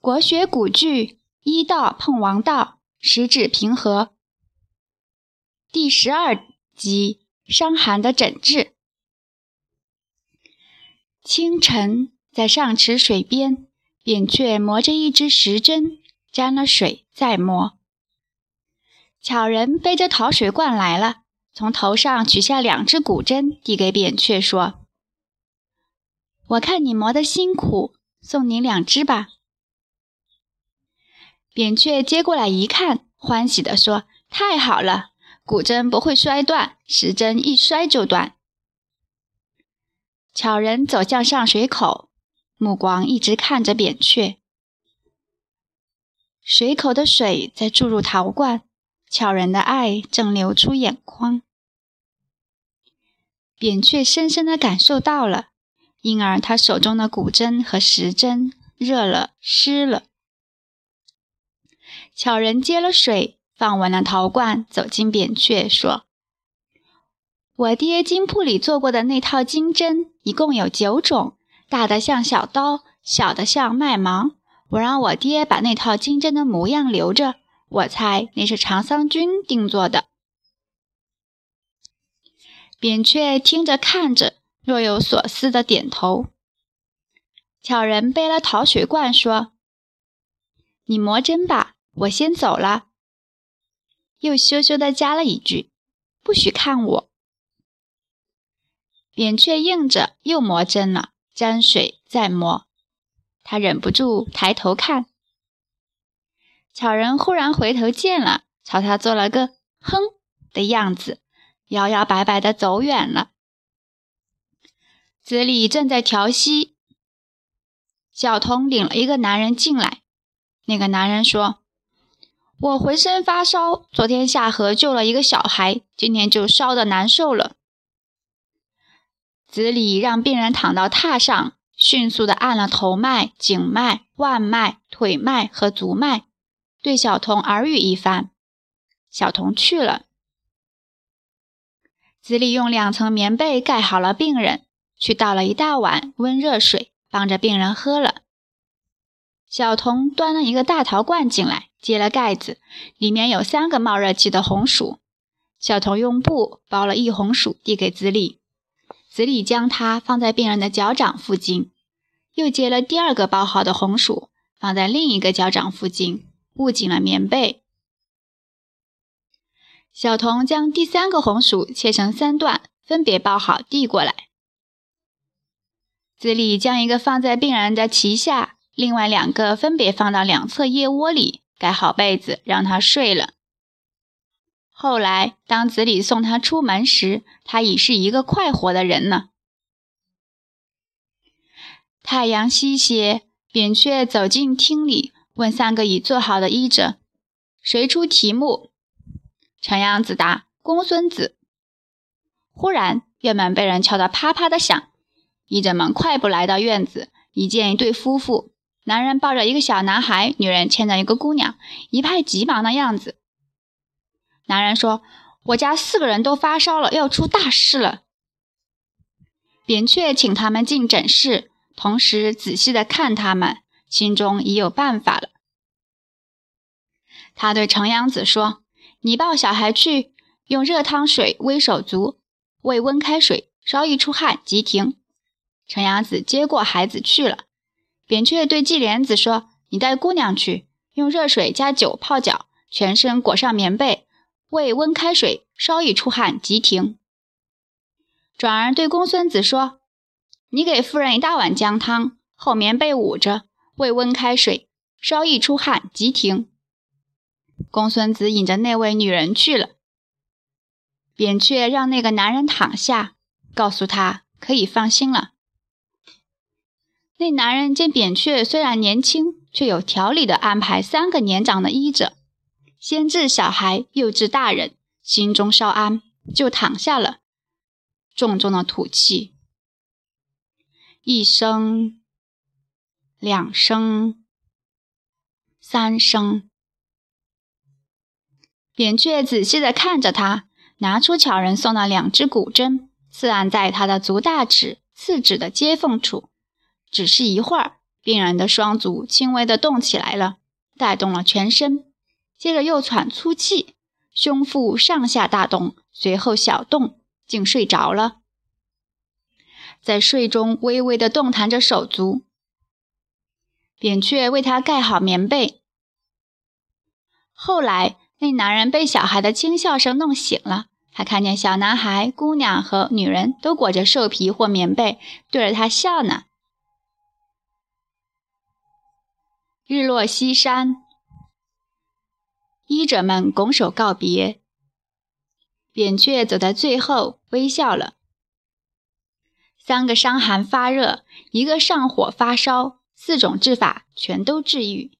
国学古句，医道碰王道，十指平和。第十二集：伤寒的诊治。清晨，在上池水边，扁鹊磨着一支石针，沾了水再磨。巧人背着陶水罐来了，从头上取下两只骨针，递给扁鹊说：“我看你磨得辛苦，送你两只吧。”扁鹊接过来一看，欢喜地说：“太好了，古针不会摔断，石针一摔就断。”巧人走向上水口，目光一直看着扁鹊。水口的水在注入陶罐，巧人的爱正流出眼眶。扁鹊深深的感受到了，因而他手中的古针和石针热了，湿了。巧人接了水，放完了陶罐，走进扁鹊，说：“我爹金铺里做过的那套金针，一共有九种，大的像小刀，小的像麦芒。我让我爹把那套金针的模样留着，我猜那是长桑君定做的。”扁鹊听着看着，若有所思的点头。巧人背了陶水罐，说：“你磨针吧。”我先走了，又羞羞的加了一句：“不许看我。”扁鹊应着，又磨针了，沾水再磨。他忍不住抬头看，巧人忽然回头见了，朝他做了个“哼”的样子，摇摇摆摆的走远了。子李正在调息，小童领了一个男人进来，那个男人说。我浑身发烧，昨天下河救了一个小孩，今天就烧得难受了。子李让病人躺到榻上，迅速地按了头脉、颈脉、腕脉、腿脉和足脉，对小童耳语一番。小童去了。子李用两层棉被盖好了病人，去倒了一大碗温热水，帮着病人喝了。小童端了一个大陶罐进来。揭了盖子，里面有三个冒热气的红薯。小童用布包了一红薯，递给子李。子李将它放在病人的脚掌附近，又接了第二个包好的红薯，放在另一个脚掌附近，捂紧了棉被。小童将第三个红薯切成三段，分别包好，递过来。子李将一个放在病人的脐下，另外两个分别放到两侧腋窝里。盖好被子，让他睡了。后来，当子李送他出门时，他已是一个快活的人了。太阳西斜，扁鹊走进厅里，问三个已做好的医者：“谁出题目？”程阳子答：“公孙子。”忽然，院门被人敲得啪啪的响，医者们快步来到院子，一见一对夫妇。男人抱着一个小男孩，女人牵着一个姑娘，一派急忙的样子。男人说：“我家四个人都发烧了，要出大事了。”扁鹊请他们进诊室，同时仔细的看他们，心中已有办法了。他对程阳子说：“你抱小孩去，用热汤水煨手足，喂温开水，稍一出汗即停。”程阳子接过孩子去了。扁鹊对季莲子说：“你带姑娘去，用热水加酒泡脚，全身裹上棉被，喂温开水，稍一出汗即停。”转而对公孙子说：“你给夫人一大碗姜汤，厚棉被捂着，喂温开水，稍一出汗即停。”公孙子引着那位女人去了。扁鹊让那个男人躺下，告诉他可以放心了。那男人见扁鹊虽然年轻，却有条理地安排三个年长的医者，先治小孩，又治大人，心中稍安，就躺下了，重重的吐气，一声，两声，三声。扁鹊仔细地看着他，拿出巧人送的两支骨针，刺按在他的足大趾、次指的接缝处。只是一会儿，病人的双足轻微的动起来了，带动了全身，接着又喘粗气，胸腹上下大动，随后小动，竟睡着了。在睡中微微的动弹着手足，扁鹊为他盖好棉被。后来，那男人被小孩的轻笑声弄醒了，他看见小男孩、姑娘和女人都裹着兽皮或棉被，对着他笑呢。日落西山，医者们拱手告别，扁鹊走在最后，微笑了。三个伤寒发热，一个上火发烧，四种治法全都治愈。